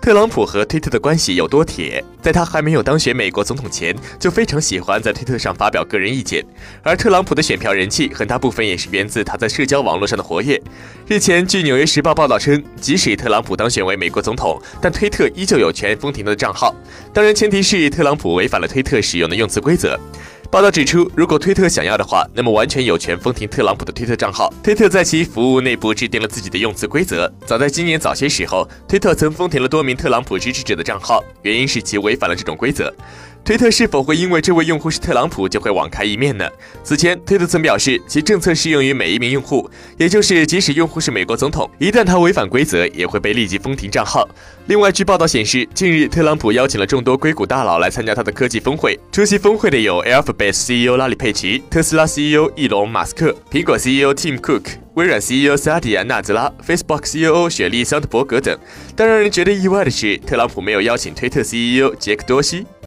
特朗普和推特的关系有多铁？在他还没有当选美国总统前，就非常喜欢在推特上发表个人意见。而特朗普的选票人气很大部分也是源自他在社交网络上的活跃。日前，据《纽约时报》报道称，即使特朗普当选为美国总统，但推特依旧有权封停他的账号。当然，前提是特朗普违反了推特使用的用词规则。报道指出，如果推特想要的话，那么完全有权封停特朗普的推特账号。推特在其服务内部制定了自己的用词规则。早在今年早些时候，推特曾封停了多名特朗普支持者的账号，原因是其违反了这种规则。推特是否会因为这位用户是特朗普就会网开一面呢？此前，推特曾表示其政策适用于每一名用户，也就是即使用户是美国总统，一旦他违反规则，也会被立即封停账号。另外，据报道显示，近日特朗普邀请了众多硅谷大佬来参加他的科技峰会。出席峰会的有 Alphabet CEO 拉里·佩奇、特斯拉 CEO 伊隆·马斯克、苹果 CEO Tim Cook、微软 CEO 萨蒂亚·纳泽拉、Facebook CEO 雪莉·桑德伯格等。但让人觉得意外的是，特朗普没有邀请推特 CEO 杰克多西。